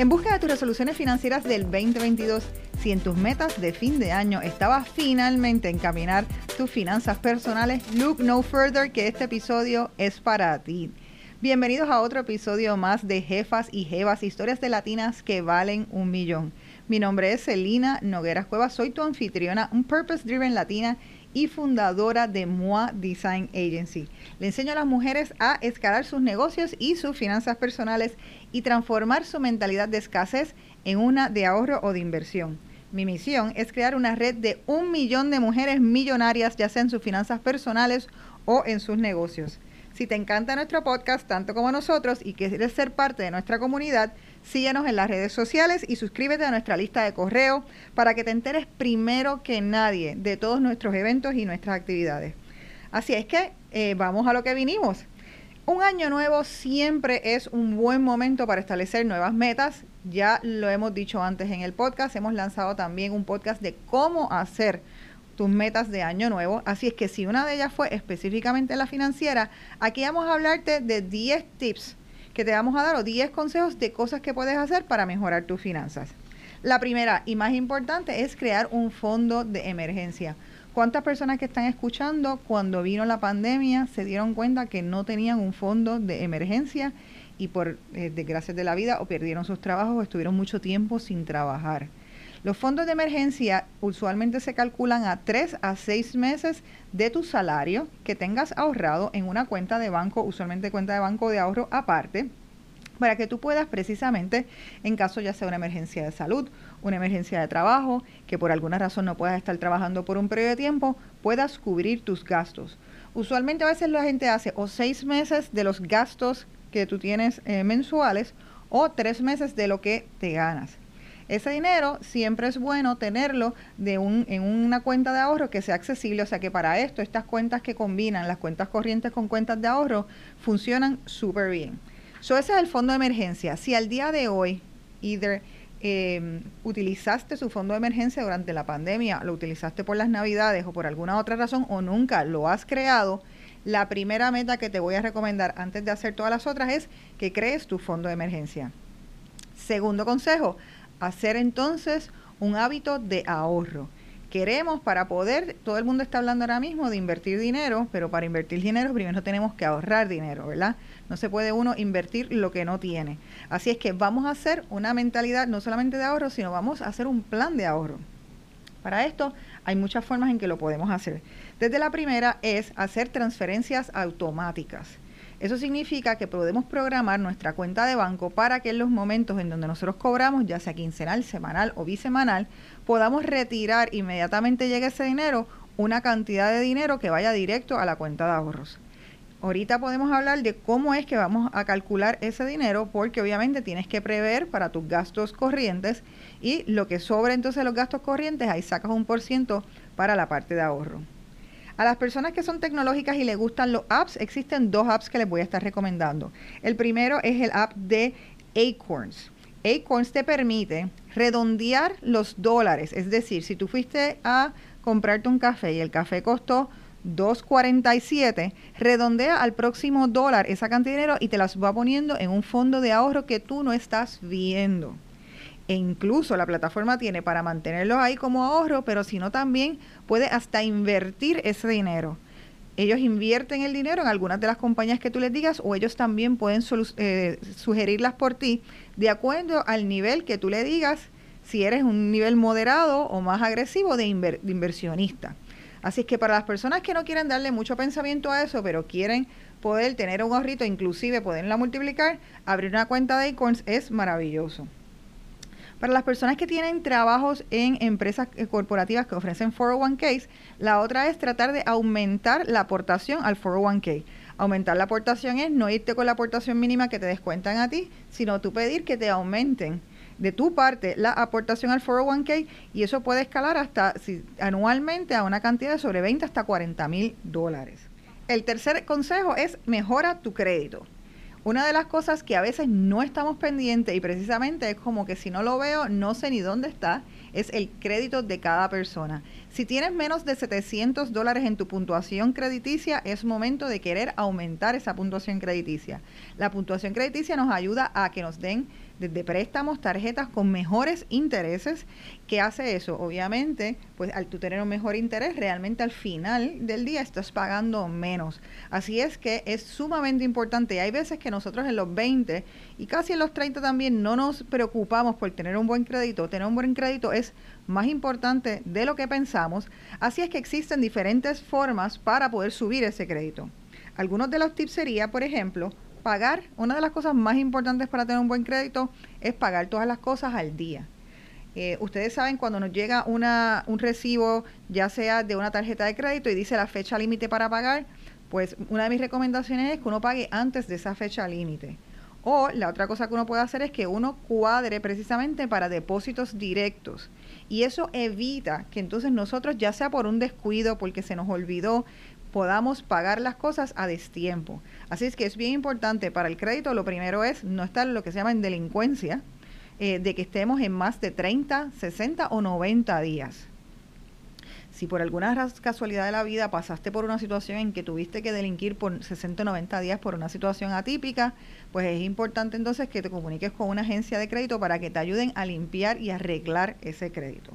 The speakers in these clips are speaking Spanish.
En busca de tus resoluciones financieras del 2022, si en tus metas de fin de año estabas finalmente en caminar tus finanzas personales, look no further que este episodio es para ti. Bienvenidos a otro episodio más de Jefas y Jevas, historias de latinas que valen un millón. Mi nombre es Celina Nogueras Cuevas, soy tu anfitriona, un Purpose Driven Latina y fundadora de MOA Design Agency. Le enseño a las mujeres a escalar sus negocios y sus finanzas personales y transformar su mentalidad de escasez en una de ahorro o de inversión. Mi misión es crear una red de un millón de mujeres millonarias, ya sea en sus finanzas personales o en sus negocios. Si te encanta nuestro podcast tanto como nosotros y quieres ser parte de nuestra comunidad, síguenos en las redes sociales y suscríbete a nuestra lista de correo para que te enteres primero que nadie de todos nuestros eventos y nuestras actividades. Así es que eh, vamos a lo que vinimos. Un año nuevo siempre es un buen momento para establecer nuevas metas. Ya lo hemos dicho antes en el podcast. Hemos lanzado también un podcast de cómo hacer tus metas de año nuevo. Así es que si una de ellas fue específicamente la financiera, aquí vamos a hablarte de 10 tips que te vamos a dar o 10 consejos de cosas que puedes hacer para mejorar tus finanzas. La primera y más importante es crear un fondo de emergencia. ¿Cuántas personas que están escuchando cuando vino la pandemia se dieron cuenta que no tenían un fondo de emergencia y por eh, desgracias de la vida o perdieron sus trabajos o estuvieron mucho tiempo sin trabajar? Los fondos de emergencia usualmente se calculan a 3 a 6 meses de tu salario que tengas ahorrado en una cuenta de banco, usualmente cuenta de banco de ahorro aparte, para que tú puedas precisamente, en caso ya sea una emergencia de salud, una emergencia de trabajo, que por alguna razón no puedas estar trabajando por un periodo de tiempo, puedas cubrir tus gastos. Usualmente a veces la gente hace o seis meses de los gastos que tú tienes eh, mensuales o tres meses de lo que te ganas. Ese dinero siempre es bueno tenerlo en una cuenta de ahorro que sea accesible, o sea que para esto estas cuentas que combinan las cuentas corrientes con cuentas de ahorro funcionan súper bien. So, ese es el fondo de emergencia. Si al día de hoy, either eh, utilizaste su fondo de emergencia durante la pandemia, lo utilizaste por las navidades o por alguna otra razón o nunca lo has creado, la primera meta que te voy a recomendar antes de hacer todas las otras es que crees tu fondo de emergencia. Segundo consejo, hacer entonces un hábito de ahorro queremos para poder, todo el mundo está hablando ahora mismo de invertir dinero, pero para invertir dinero primero tenemos que ahorrar dinero, ¿verdad? No se puede uno invertir lo que no tiene. Así es que vamos a hacer una mentalidad no solamente de ahorro, sino vamos a hacer un plan de ahorro. Para esto hay muchas formas en que lo podemos hacer. Desde la primera es hacer transferencias automáticas. Eso significa que podemos programar nuestra cuenta de banco para que en los momentos en donde nosotros cobramos, ya sea quincenal, semanal o bisemanal, podamos retirar inmediatamente llegue ese dinero, una cantidad de dinero que vaya directo a la cuenta de ahorros. Ahorita podemos hablar de cómo es que vamos a calcular ese dinero, porque obviamente tienes que prever para tus gastos corrientes y lo que sobra entonces los gastos corrientes, ahí sacas un por ciento para la parte de ahorro. A las personas que son tecnológicas y les gustan los apps, existen dos apps que les voy a estar recomendando. El primero es el app de Acorns. Acorns te permite redondear los dólares, es decir, si tú fuiste a comprarte un café y el café costó 2.47, redondea al próximo dólar esa cantidad de dinero y te las va poniendo en un fondo de ahorro que tú no estás viendo e incluso la plataforma tiene para mantenerlos ahí como ahorro, pero si no también puede hasta invertir ese dinero. Ellos invierten el dinero en algunas de las compañías que tú les digas o ellos también pueden eh, sugerirlas por ti de acuerdo al nivel que tú le digas si eres un nivel moderado o más agresivo de, de inversionista. Así es que para las personas que no quieren darle mucho pensamiento a eso, pero quieren poder tener un ahorrito, inclusive poderla multiplicar, abrir una cuenta de Acorns es maravilloso. Para las personas que tienen trabajos en empresas eh, corporativas que ofrecen 401ks, la otra es tratar de aumentar la aportación al 401k. Aumentar la aportación es no irte con la aportación mínima que te descuentan a ti, sino tú pedir que te aumenten de tu parte la aportación al 401k y eso puede escalar hasta anualmente a una cantidad de sobre 20 hasta 40 mil dólares. El tercer consejo es mejora tu crédito. Una de las cosas que a veces no estamos pendientes y precisamente es como que si no lo veo no sé ni dónde está, es el crédito de cada persona. Si tienes menos de 700 dólares en tu puntuación crediticia, es momento de querer aumentar esa puntuación crediticia. La puntuación crediticia nos ayuda a que nos den desde préstamos, tarjetas con mejores intereses. ¿Qué hace eso? Obviamente, pues al tú tener un mejor interés, realmente al final del día estás pagando menos. Así es que es sumamente importante. Hay veces que nosotros en los 20 y casi en los 30 también no nos preocupamos por tener un buen crédito. Tener un buen crédito es más importante de lo que pensamos. Así es que existen diferentes formas para poder subir ese crédito. Algunos de los tips sería, por ejemplo, pagar, una de las cosas más importantes para tener un buen crédito es pagar todas las cosas al día. Eh, ustedes saben cuando nos llega una, un recibo, ya sea de una tarjeta de crédito y dice la fecha límite para pagar, pues una de mis recomendaciones es que uno pague antes de esa fecha límite. O la otra cosa que uno puede hacer es que uno cuadre precisamente para depósitos directos. Y eso evita que entonces nosotros, ya sea por un descuido, porque se nos olvidó, podamos pagar las cosas a destiempo. Así es que es bien importante para el crédito, lo primero es no estar en lo que se llama en delincuencia, eh, de que estemos en más de 30, 60 o 90 días. Si por alguna casualidad de la vida pasaste por una situación en que tuviste que delinquir por 60 o 90 días por una situación atípica, pues es importante entonces que te comuniques con una agencia de crédito para que te ayuden a limpiar y arreglar ese crédito.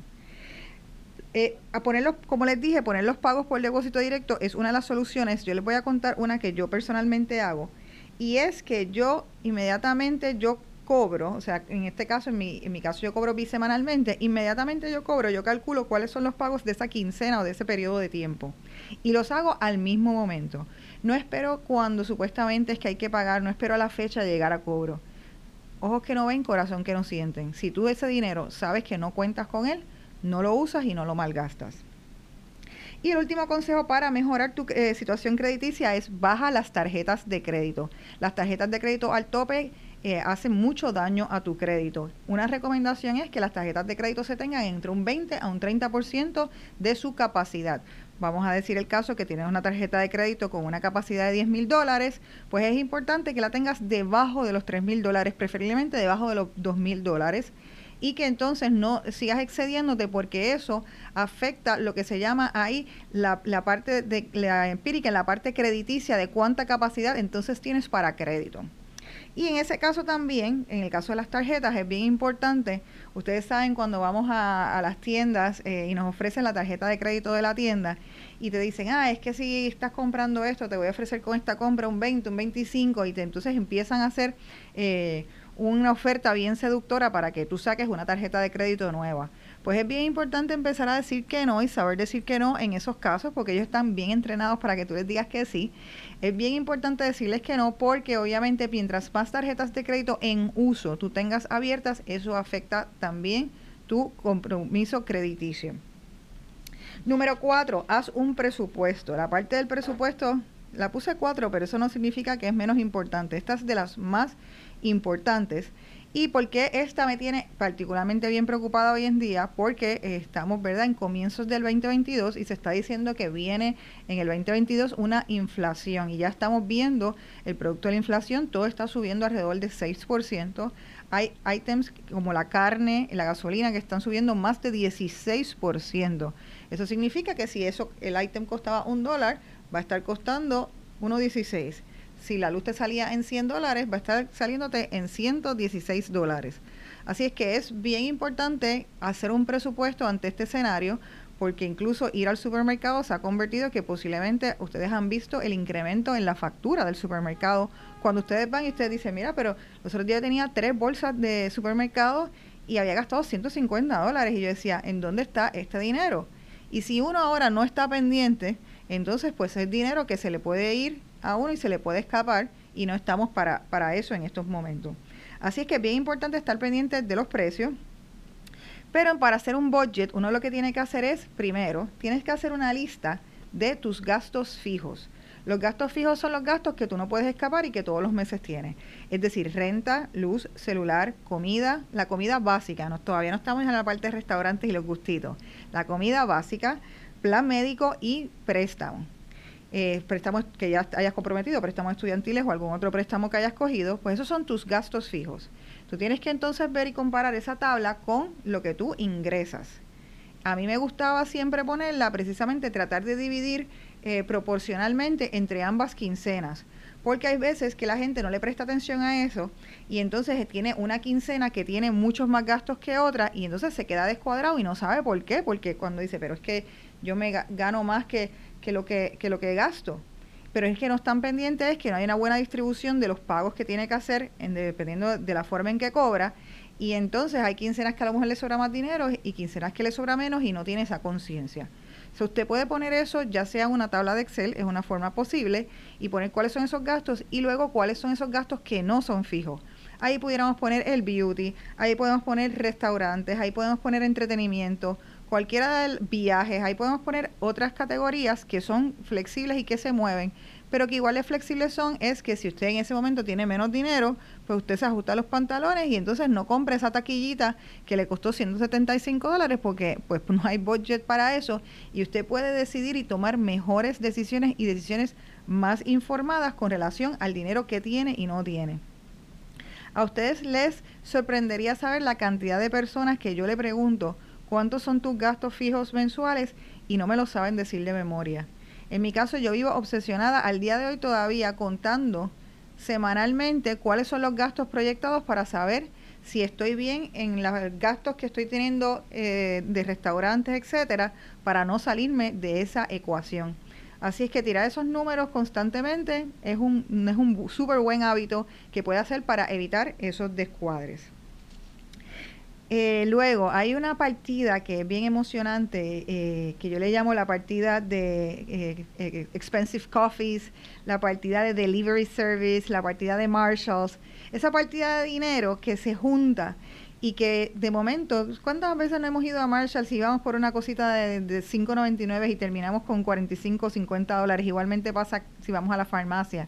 Eh, a ponerlos, como les dije, poner los pagos por depósito directo es una de las soluciones. Yo les voy a contar una que yo personalmente hago y es que yo inmediatamente yo cobro, o sea, en este caso, en mi, en mi caso yo cobro bisemanalmente, inmediatamente yo cobro, yo calculo cuáles son los pagos de esa quincena o de ese periodo de tiempo y los hago al mismo momento. No espero cuando supuestamente es que hay que pagar, no espero a la fecha de llegar a cobro. Ojos que no ven, corazón que no sienten. Si tú ese dinero sabes que no cuentas con él, no lo usas y no lo malgastas. Y el último consejo para mejorar tu eh, situación crediticia es baja las tarjetas de crédito. Las tarjetas de crédito al tope eh, hacen mucho daño a tu crédito. Una recomendación es que las tarjetas de crédito se tengan entre un 20 a un 30% de su capacidad. Vamos a decir el caso que tienes una tarjeta de crédito con una capacidad de 10 mil dólares, pues es importante que la tengas debajo de los 3 mil dólares, preferiblemente debajo de los 2 mil dólares y que entonces no sigas excediéndote porque eso afecta lo que se llama ahí la, la parte de la empírica, la parte crediticia de cuánta capacidad entonces tienes para crédito. Y en ese caso también, en el caso de las tarjetas, es bien importante, ustedes saben cuando vamos a, las tiendas eh, y nos ofrecen la tarjeta de crédito de la tienda y te dicen, ah, es que si estás comprando esto, te voy a ofrecer con esta compra un 20, un 25 y entonces empiezan a hacer... Eh, una oferta bien seductora para que tú saques una tarjeta de crédito nueva. Pues es bien importante empezar a decir que no y saber decir que no en esos casos porque ellos están bien entrenados para que tú les digas que sí. Es bien importante decirles que no porque obviamente mientras más tarjetas de crédito en uso tú tengas abiertas, eso afecta también tu compromiso crediticio. Número cuatro, haz un presupuesto. La parte del presupuesto la puse cuatro, pero eso no significa que es menos importante. Esta es de las más importantes. ¿Y por qué esta me tiene particularmente bien preocupada hoy en día? Porque estamos, ¿verdad?, en comienzos del 2022 y se está diciendo que viene en el 2022 una inflación y ya estamos viendo el producto de la inflación, todo está subiendo alrededor de 6%. Hay ítems como la carne, la gasolina que están subiendo más de 16%. Eso significa que si eso el ítem costaba un dólar, va a estar costando 1.16 si la luz te salía en 100 dólares, va a estar saliéndote en 116 dólares. Así es que es bien importante hacer un presupuesto ante este escenario, porque incluso ir al supermercado se ha convertido que posiblemente ustedes han visto el incremento en la factura del supermercado. Cuando ustedes van y ustedes dicen, mira, pero los otros días tenía tres bolsas de supermercado y había gastado 150 dólares. Y yo decía, ¿en dónde está este dinero? Y si uno ahora no está pendiente, entonces pues es dinero que se le puede ir a uno y se le puede escapar y no estamos para, para eso en estos momentos. Así es que es bien importante estar pendiente de los precios. Pero para hacer un budget, uno lo que tiene que hacer es, primero, tienes que hacer una lista de tus gastos fijos. Los gastos fijos son los gastos que tú no puedes escapar y que todos los meses tienes. Es decir, renta, luz, celular, comida, la comida básica. No, todavía no estamos en la parte de restaurantes y los gustitos. La comida básica, plan médico y préstamo eh, préstamos que ya hayas comprometido, préstamos estudiantiles o algún otro préstamo que hayas cogido, pues esos son tus gastos fijos. Tú tienes que entonces ver y comparar esa tabla con lo que tú ingresas. A mí me gustaba siempre ponerla, precisamente tratar de dividir eh, proporcionalmente entre ambas quincenas. porque hay veces que la gente no le presta atención a eso y entonces tiene una quincena que tiene muchos más gastos que otra y entonces se queda descuadrado y no sabe por qué, porque cuando dice, pero es que yo me gano más que, que, lo, que, que lo que gasto. Pero es que no están pendientes, es que no hay una buena distribución de los pagos que tiene que hacer en, dependiendo de la forma en que cobra. Y entonces hay quincenas que a lo mejor le sobra más dinero y quincenas que le sobra menos y no tiene esa conciencia. So, usted puede poner eso ya sea una tabla de Excel, es una forma posible, y poner cuáles son esos gastos y luego cuáles son esos gastos que no son fijos. Ahí pudiéramos poner el beauty, ahí podemos poner restaurantes, ahí podemos poner entretenimiento, cualquiera de viajes, ahí podemos poner otras categorías que son flexibles y que se mueven, pero que igual flexibles son es que si usted en ese momento tiene menos dinero, pues usted se ajusta los pantalones y entonces no compre esa taquillita que le costó 175 dólares porque pues no hay budget para eso y usted puede decidir y tomar mejores decisiones y decisiones más informadas con relación al dinero que tiene y no tiene. A ustedes les sorprendería saber la cantidad de personas que yo le pregunto cuántos son tus gastos fijos mensuales y no me lo saben decir de memoria. En mi caso yo vivo obsesionada al día de hoy todavía contando semanalmente cuáles son los gastos proyectados para saber si estoy bien en los gastos que estoy teniendo eh, de restaurantes, etcétera, para no salirme de esa ecuación. Así es que tirar esos números constantemente es un, es un súper buen hábito que puede hacer para evitar esos descuadres. Eh, luego, hay una partida que es bien emocionante, eh, que yo le llamo la partida de eh, Expensive Coffees, la partida de Delivery Service, la partida de Marshalls. Esa partida de dinero que se junta y que de momento, ¿cuántas veces no hemos ido a Marshalls y vamos por una cosita de, de 5.99 y terminamos con 45 o 50 dólares? Igualmente pasa si vamos a la farmacia.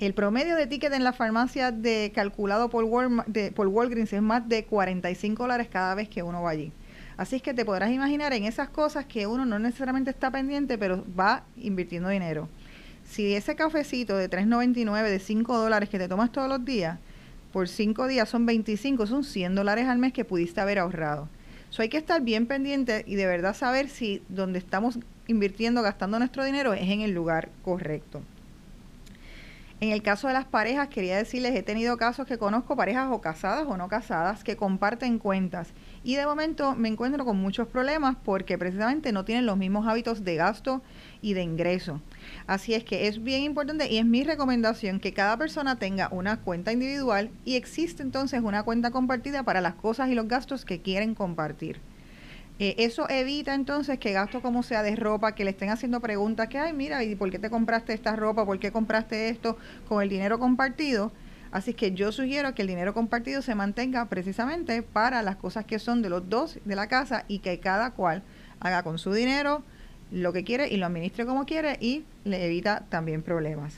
El promedio de ticket en la farmacia de calculado por, de, por Walgreens es más de 45 dólares cada vez que uno va allí. Así es que te podrás imaginar en esas cosas que uno no necesariamente está pendiente, pero va invirtiendo dinero. Si ese cafecito de 3.99, de 5 dólares que te tomas todos los días, por 5 días son 25, son 100 dólares al mes que pudiste haber ahorrado. Eso hay que estar bien pendiente y de verdad saber si donde estamos invirtiendo, gastando nuestro dinero es en el lugar correcto. En el caso de las parejas, quería decirles, he tenido casos que conozco parejas o casadas o no casadas que comparten cuentas y de momento me encuentro con muchos problemas porque precisamente no tienen los mismos hábitos de gasto y de ingreso. Así es que es bien importante y es mi recomendación que cada persona tenga una cuenta individual y existe entonces una cuenta compartida para las cosas y los gastos que quieren compartir. Eh, eso evita entonces que gasto como sea de ropa, que le estén haciendo preguntas que, ay, mira, ¿y por qué te compraste esta ropa? ¿Por qué compraste esto con el dinero compartido? Así que yo sugiero que el dinero compartido se mantenga precisamente para las cosas que son de los dos de la casa y que cada cual haga con su dinero lo que quiere y lo administre como quiere y le evita también problemas.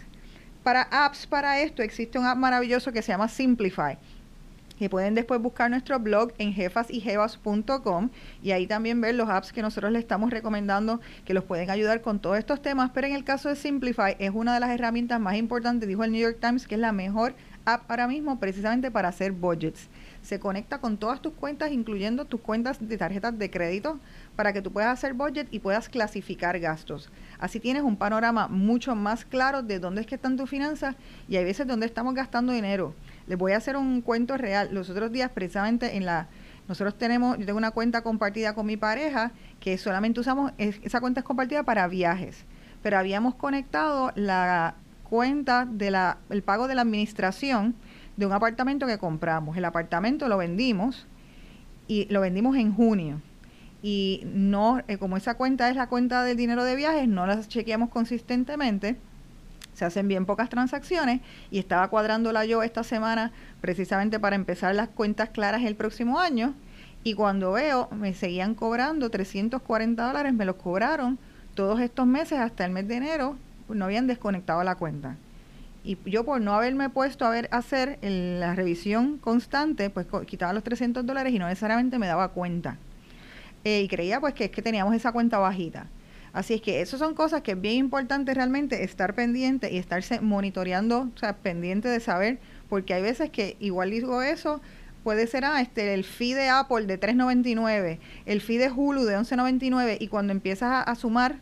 Para apps para esto existe un app maravilloso que se llama Simplify que pueden después buscar nuestro blog en jefasyjevas.com y ahí también ver los apps que nosotros les estamos recomendando que los pueden ayudar con todos estos temas, pero en el caso de Simplify es una de las herramientas más importantes, dijo el New York Times, que es la mejor app ahora mismo precisamente para hacer budgets. Se conecta con todas tus cuentas, incluyendo tus cuentas de tarjetas de crédito, para que tú puedas hacer budget y puedas clasificar gastos. Así tienes un panorama mucho más claro de dónde es que están tus finanzas y hay veces dónde estamos gastando dinero. Les voy a hacer un cuento real. Los otros días, precisamente en la. Nosotros tenemos, yo tengo una cuenta compartida con mi pareja que solamente usamos, esa cuenta es compartida para viajes, pero habíamos conectado la cuenta del el pago de la administración de un apartamento que compramos. El apartamento lo vendimos y lo vendimos en junio. Y no, eh, como esa cuenta es la cuenta del dinero de viajes, no las chequeamos consistentemente se hacen bien pocas transacciones y estaba cuadrándola yo esta semana precisamente para empezar las cuentas claras el próximo año y cuando veo me seguían cobrando 340 dólares, me los cobraron todos estos meses hasta el mes de enero, no habían desconectado la cuenta. Y yo por no haberme puesto a ver hacer la revisión constante, pues quitaba los 300 dólares y no necesariamente me daba cuenta. Eh, y creía pues que es que teníamos esa cuenta bajita. Así es que esas son cosas que es bien importante realmente estar pendiente y estarse monitoreando, o sea, pendiente de saber, porque hay veces que igual digo eso, puede ser ah, este, el fee de Apple de 3.99, el fee de Hulu de 11.99 y cuando empiezas a, sumar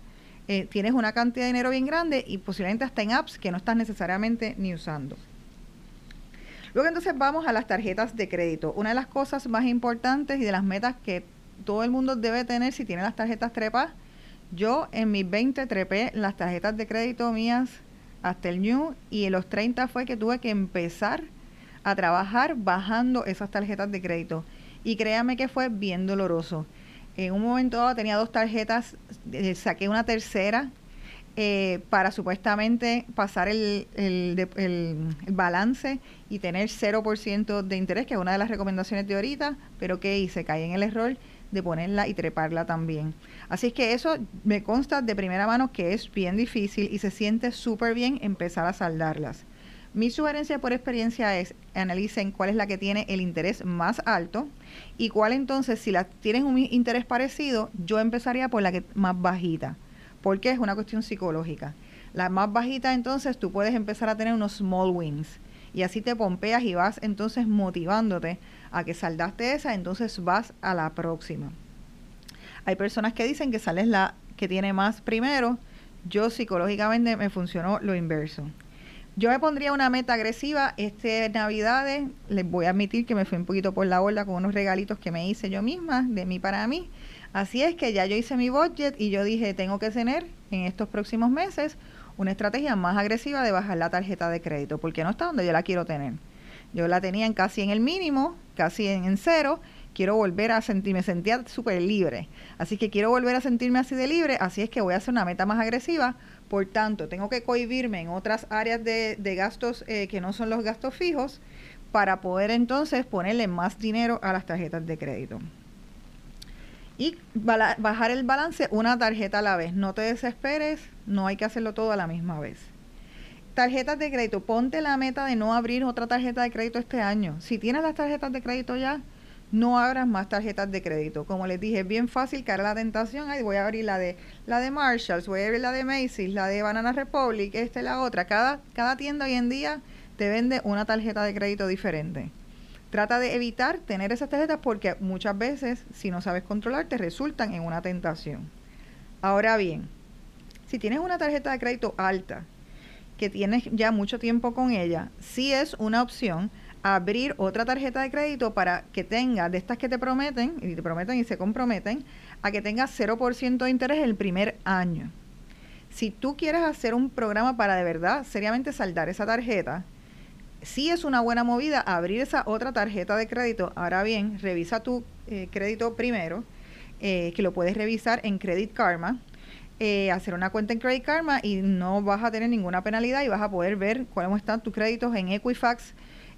eh, tienes una cantidad de dinero bien grande y posiblemente hasta en apps que no estás necesariamente ni usando. Luego entonces vamos a las tarjetas de crédito. Una de las cosas más importantes y de las metas que todo el mundo debe tener si tiene las tarjetas trepas. Yo en mis 20 trepé las tarjetas de crédito mías hasta el New y en los 30 fue que tuve que empezar a trabajar bajando esas tarjetas de crédito. Y créame que fue bien doloroso. En un momento dado tenía dos tarjetas, eh, saqué una tercera eh, para supuestamente pasar el, el, el, balance y tener 0% de interés, que es una de las recomendaciones de ahorita, pero que hice, caí en el error de ponerla y treparla también. Así es que eso me consta de primera mano que es bien difícil y se siente súper bien empezar a saldarlas. Mi sugerencia por experiencia es analicen cuál es la que tiene el interés más alto y cuál entonces, si la tienen un interés parecido, yo empezaría por la que más bajita, porque es una cuestión psicológica. La más bajita entonces tú puedes empezar a tener unos small wins y así te pompeas y vas entonces motivándote a que saldaste esa, entonces vas a la próxima. Hay personas que dicen que sales la que tiene más primero. Yo psicológicamente me funcionó lo inverso. Yo me pondría una meta agresiva este Navidades. Les voy a admitir que me fui un poquito por la borda con unos regalitos que me hice yo misma, de mí para mí. Así es que ya yo hice mi budget y yo dije, tengo que tener en estos próximos meses una estrategia más agresiva de bajar la tarjeta de crédito, porque no está donde yo la quiero tener. Yo la tenía en casi en el mínimo, casi en, cero. Quiero volver a sentirme, sentía súper libre. Así que quiero volver a sentirme así de libre. Así es que voy a hacer una meta más agresiva. Por tanto, tengo que cohibirme en otras áreas de, gastos eh, que no son los gastos fijos para poder entonces ponerle más dinero a las tarjetas de crédito. Y bajar el balance una tarjeta a la vez. No te desesperes, no hay que hacerlo todo a la misma vez tarjetas de crédito, ponte la meta de no abrir otra tarjeta de crédito este año. Si tienes las tarjetas de crédito ya, no abras más tarjetas de crédito. Como les dije, es bien fácil caer la tentación. Ay, voy a abrir la de la de Marshalls, voy a abrir la de Macy's, la de Banana Republic, esta y la otra. Cada, cada tienda hoy en día te vende una tarjeta de crédito diferente. Trata de evitar tener esas tarjetas porque muchas veces, si no sabes controlar, te resultan en una tentación. Ahora bien, si tienes una tarjeta de crédito alta, que tienes ya mucho tiempo con ella, sí es una opción abrir otra tarjeta de crédito para que tenga de estas que te prometen, y te prometen y se comprometen, a que tenga 0% de interés el primer año. Si tú quieres hacer un programa para de verdad seriamente saldar esa tarjeta, sí es una buena movida abrir esa otra tarjeta de crédito. Ahora bien, revisa tu eh, crédito primero, eh, que lo puedes revisar en Credit Karma eh, hacer una cuenta en Credit Karma y no vas a tener ninguna penalidad y vas a poder ver cuáles están tus créditos en Equifax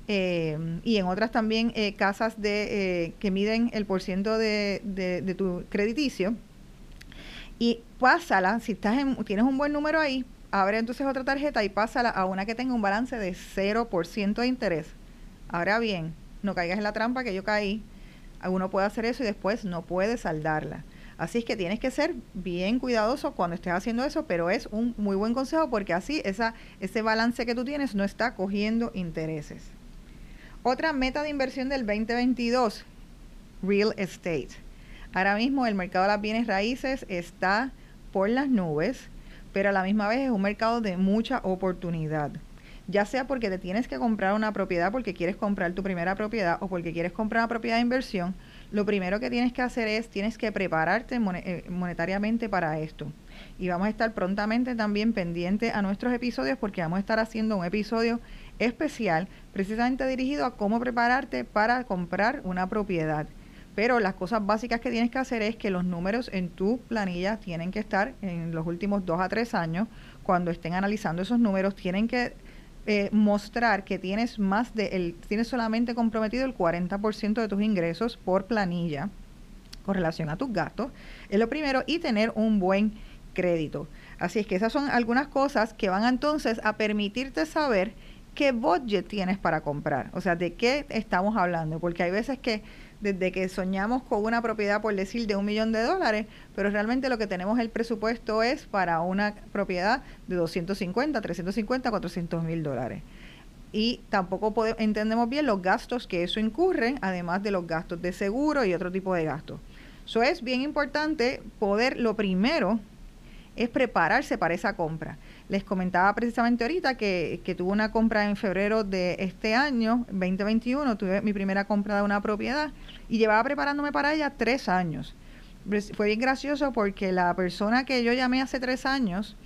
y en otras también casas de que miden el porciento de, de, tu crediticio. Y pásala, si estás en, tienes un buen número ahí, abre entonces otra tarjeta y pásala a una que tenga un balance de 0% de interés. Ahora bien, no caigas en la trampa que yo caí. Uno puede hacer eso y después no puede saldarla. Así es que tienes que ser bien cuidadoso cuando estés haciendo eso, pero es un muy buen consejo porque así esa, ese balance que tú tienes no está cogiendo intereses. Otra meta de inversión del 2022, real estate. Ahora mismo el mercado de las bienes raíces está por las nubes, pero a la misma vez es un mercado de mucha oportunidad. Ya sea porque te tienes que comprar una propiedad porque quieres comprar tu primera propiedad o porque quieres comprar una propiedad de inversión, lo primero que tienes que hacer es, tienes que prepararte eh, monetariamente para esto. Y vamos a estar prontamente también pendientes a nuestros episodios porque vamos a estar haciendo un episodio especial precisamente dirigido a cómo prepararte para comprar una propiedad. Pero las cosas básicas que tienes que hacer es que los números en tu planilla tienen que estar en los últimos dos a tres años. Cuando estén analizando esos números, tienen que eh, mostrar que tienes más de el, tienes solamente comprometido el 40% de tus ingresos por planilla con relación a tus gastos, es lo primero, y tener un buen crédito. Así es que esas son algunas cosas que van entonces a permitirte saber qué budget tienes para comprar, o sea, de qué estamos hablando, porque hay veces que desde que soñamos con una propiedad, por decir, de un millón de dólares, pero realmente lo que tenemos el presupuesto es para una propiedad de 250, 350, 400 mil dólares. Y tampoco entendemos bien los gastos que eso incurre, además de los gastos de seguro y otro tipo de gastos. Eso es bien importante poder, lo primero, es prepararse para esa compra. Les comentaba precisamente ahorita que, que tuve una compra en febrero de este año, 2021, tuve mi primera compra de una propiedad y llevaba preparándome para ella tres años. Pues, fue bien gracioso porque la persona que yo llamé hace tres años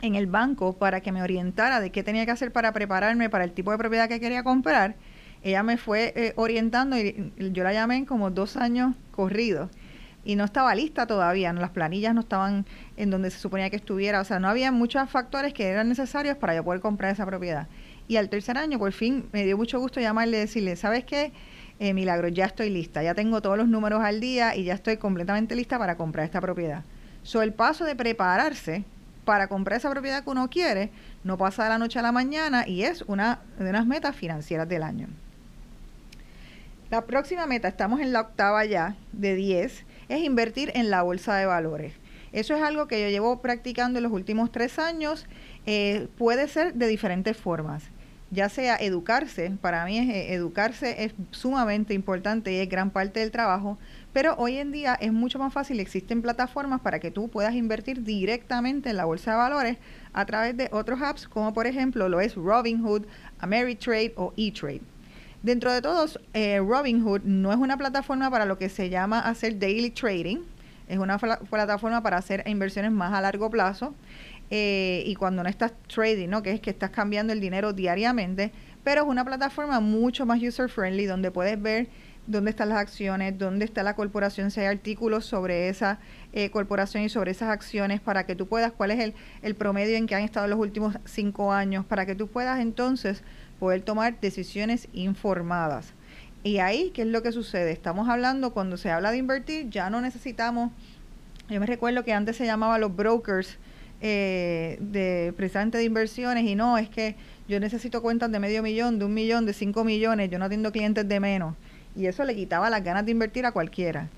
en el banco para que me orientara de qué tenía que hacer para prepararme para el tipo de propiedad que quería comprar, ella me fue eh, orientando y yo la llamé en como dos años corridos y no estaba lista todavía, las planillas no estaban en donde se suponía que estuviera, o sea, no había muchos factores que eran necesarios para yo poder comprar esa propiedad. Y al tercer año, por fin, me dio mucho gusto llamarle y decirle, ¿sabes qué? Eh, Milagro, ya estoy lista, ya tengo todos los números al día y ya estoy completamente lista para comprar esta propiedad. So, el paso de prepararse para comprar esa propiedad que uno quiere no pasa de la noche a la mañana y es una de unas metas financieras del año. La próxima meta, estamos en la octava ya, de 10, es invertir en la bolsa de valores. Eso es algo que yo llevo practicando en los últimos tres años. Eh, puede ser de diferentes formas, ya sea educarse, para mí eh, educarse es sumamente importante y es gran parte del trabajo, pero hoy en día es mucho más fácil, existen plataformas para que tú puedas invertir directamente en la bolsa de valores a través de otros apps, como por ejemplo lo es Robinhood, Ameritrade o eTrade. Dentro de todos, eh, Robinhood no es una plataforma para lo que se llama hacer daily trading, es una plataforma para hacer inversiones más a largo plazo. Eh, y cuando no estás trading, ¿no? que es que estás cambiando el dinero diariamente, pero es una plataforma mucho más user friendly donde puedes ver dónde están las acciones, dónde está la corporación, si hay artículos sobre esa eh, corporación y sobre esas acciones para que tú puedas, cuál es el, el promedio en que han estado los últimos cinco años, para que tú puedas entonces poder tomar decisiones informadas. Y ahí, ¿qué es lo que sucede? Estamos hablando, cuando se habla de invertir, ya no necesitamos, yo me recuerdo que antes se llamaba los brokers, eh, de precisamente de inversiones y no, es que yo necesito cuentas de medio millón, de un millón, de cinco millones, yo no atiendo clientes de menos. Y eso le quitaba las ganas de invertir a cualquiera.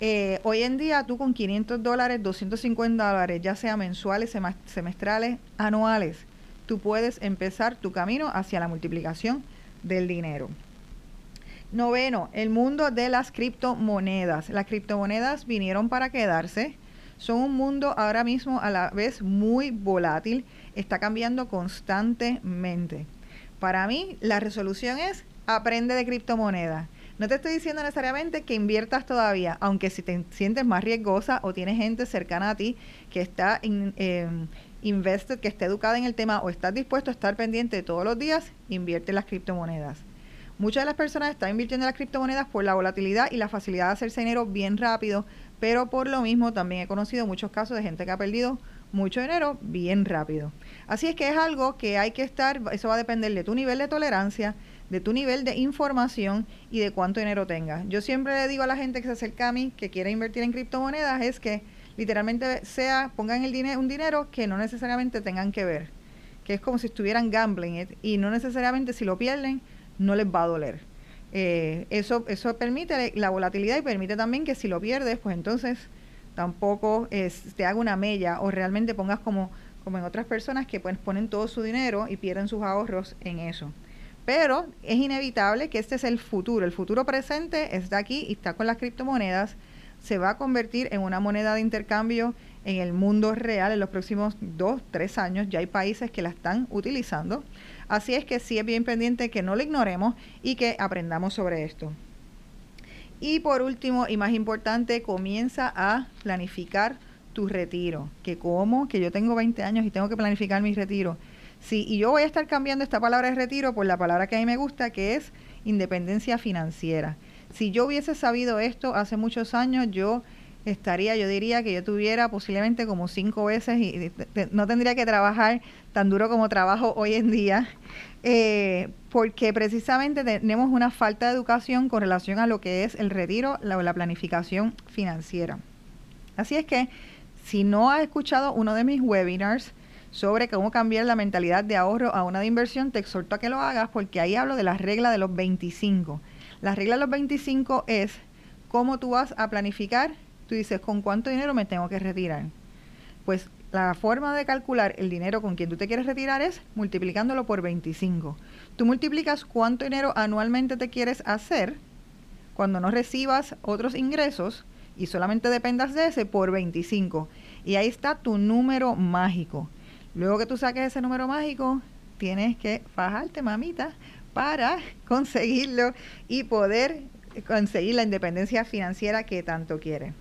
Eh, hoy en día tú con 500 dólares, 250 dólares, ya sea mensuales, semestrales, anuales, tú puedes empezar tu camino hacia la multiplicación del dinero. Noveno, el mundo de las criptomonedas. Las criptomonedas vinieron para quedarse. Son un mundo ahora mismo a la vez muy volátil. Está cambiando constantemente. Para mí, la resolución es aprende de criptomonedas. No te estoy diciendo necesariamente que inviertas todavía, aunque si te sientes más riesgosa o tienes gente cercana a ti que está en, invested, que esté educada en el tema o estás dispuesto a estar pendiente todos los días, invierte en las criptomonedas. Muchas de las personas están invirtiendo en las criptomonedas por la volatilidad y la facilidad de hacerse dinero bien rápido, pero por lo mismo también he conocido muchos casos de gente que ha perdido mucho dinero bien rápido. Así es que es algo que hay que estar, eso va a depender de tu nivel de tolerancia, de tu nivel de información y de cuánto dinero tengas. Yo siempre le digo a la gente que se acerca a mí, que quiere invertir en criptomonedas, es que literalmente sea, pongan el dinero, un dinero que no necesariamente tengan que ver, que es como si estuvieran gambling eh, y no necesariamente si lo pierden no les va a doler. Eh, eso, eso permite la volatilidad y permite también que si lo pierdes, pues entonces tampoco te haga una mella o realmente pongas como, como en otras personas que pues ponen todo su dinero y pierden sus ahorros en eso. Pero es inevitable que este es el futuro. El futuro presente está aquí y está con las criptomonedas se va a convertir en una moneda de intercambio en el mundo real en los próximos dos, tres años. Ya hay países que la están utilizando. Así es que sí es bien pendiente que no lo ignoremos y que aprendamos sobre esto. Y por último y más importante, comienza a planificar tu retiro. Que como, que yo tengo 20 años y tengo que planificar mi retiro. Sí, y yo voy a estar cambiando esta palabra de retiro por la palabra que a mí me gusta, que es independencia financiera si yo hubiese sabido esto hace muchos años, yo estaría, yo diría que yo tuviera posiblemente como cinco veces y no tendría que trabajar tan duro como trabajo hoy en día, eh, porque precisamente tenemos una falta de educación con relación a lo que es el retiro, la, la planificación financiera. Así es que si no has escuchado uno de mis webinars sobre cómo cambiar la mentalidad de ahorro a una de inversión, te exhorto a que lo hagas porque ahí hablo de la regla de los 25 la regla de los 25 es cómo tú vas a planificar. Tú dices, ¿con cuánto dinero me tengo que retirar? Pues la forma de calcular el dinero con quien tú te quieres retirar es multiplicándolo por 25. Tú multiplicas cuánto dinero anualmente te quieres hacer cuando no recibas otros ingresos y solamente dependas de ese por 25. y ahí está tu número mágico. Luego que tú saques ese número mágico, tienes que fajarte, mamita, para conseguirlo y poder conseguir la independencia financiera que tanto quieres.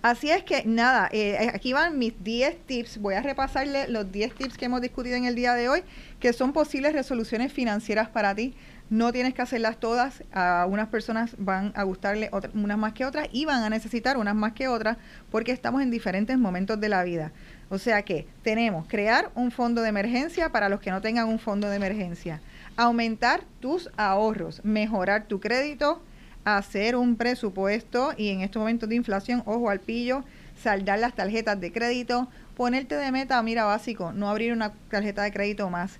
Así es que nada, eh, eh, aquí van mis 10 tips. Voy a repasarle los 10 tips que hemos discutido en el día de hoy, que son posibles resoluciones financieras para ti. No tienes que hacerlas todas. A unas personas van a gustarle unas más que otras y van a necesitar unas más que otras porque estamos en diferentes momentos de la vida. O sea que tenemos crear un fondo de emergencia para los que no tengan un fondo de emergencia, aumentar tus ahorros, mejorar tu crédito, hacer un presupuesto y en estos momentos de inflación, ojo al pillo, saldar las tarjetas de crédito, ponerte de meta, mira básico, no abrir una tarjeta de crédito más,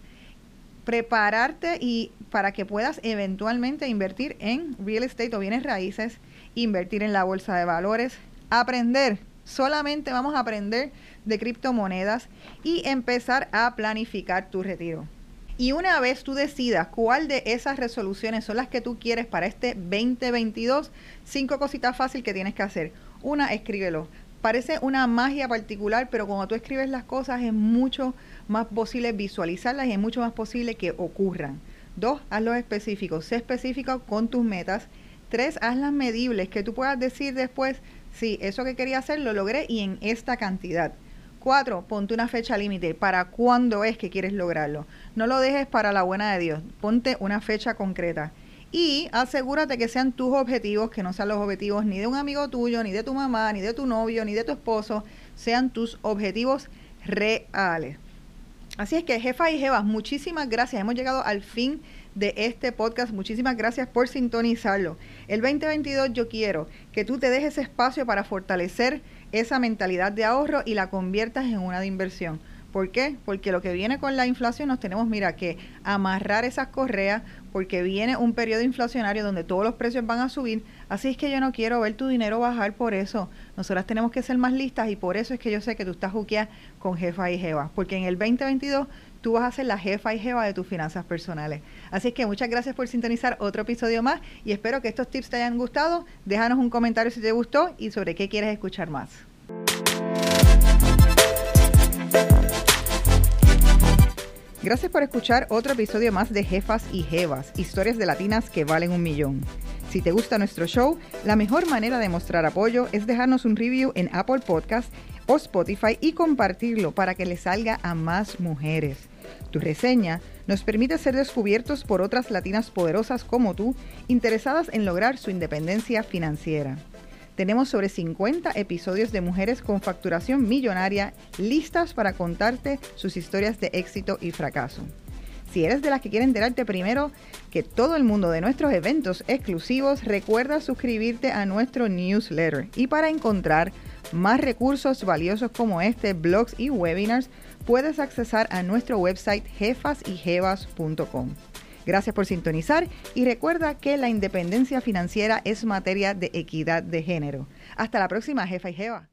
prepararte y para que puedas eventualmente invertir en real estate o bienes raíces, invertir en la bolsa de valores, aprender, solamente vamos a aprender de criptomonedas y empezar a planificar tu retiro. Y una vez tú decidas cuál de esas resoluciones son las que tú quieres para este 2022, cinco cositas fáciles que tienes que hacer. Una, escríbelo. Parece una magia particular, pero cuando tú escribes las cosas es mucho más posible visualizarlas y es mucho más posible que ocurran. Dos, hazlo específico. Sé específico con tus metas. Tres, hazlas medibles, que tú puedas decir después, sí, eso que quería hacer lo logré y en esta cantidad. Cuatro, ponte una fecha límite para cuándo es que quieres lograrlo. No lo dejes para la buena de Dios. Ponte una fecha concreta. Y asegúrate que sean tus objetivos, que no sean los objetivos ni de un amigo tuyo, ni de tu mamá, ni de tu novio, ni de tu esposo. Sean tus objetivos reales. Así es que, jefa y jevas, muchísimas gracias. Hemos llegado al fin de este podcast. Muchísimas gracias por sintonizarlo. El 2022 yo quiero que tú te dejes espacio para fortalecer esa mentalidad de ahorro y la conviertas en una de inversión. ¿Por qué? Porque lo que viene con la inflación nos tenemos, mira, que amarrar esas correas porque viene un periodo inflacionario donde todos los precios van a subir. Así es que yo no quiero ver tu dinero bajar por eso. Nosotras tenemos que ser más listas y por eso es que yo sé que tú estás juqueada con jefa y jeva. Porque en el 2022 tú vas a ser la jefa y jeva de tus finanzas personales. Así que muchas gracias por sintonizar otro episodio más y espero que estos tips te hayan gustado. Déjanos un comentario si te gustó y sobre qué quieres escuchar más. Gracias por escuchar otro episodio más de Jefas y Jevas, historias de latinas que valen un millón. Si te gusta nuestro show, la mejor manera de mostrar apoyo es dejarnos un review en Apple Podcast o Spotify y compartirlo para que le salga a más mujeres. Tu reseña nos permite ser descubiertos por otras latinas poderosas como tú, interesadas en lograr su independencia financiera. Tenemos sobre 50 episodios de mujeres con facturación millonaria listas para contarte sus historias de éxito y fracaso. Si eres de las que quieren enterarte primero que todo el mundo de nuestros eventos exclusivos, recuerda suscribirte a nuestro newsletter. Y para encontrar más recursos valiosos como este, blogs y webinars, puedes accesar a nuestro website jefasyjevas.com. Gracias por sintonizar y recuerda que la independencia financiera es materia de equidad de género. Hasta la próxima, jefa y jeva.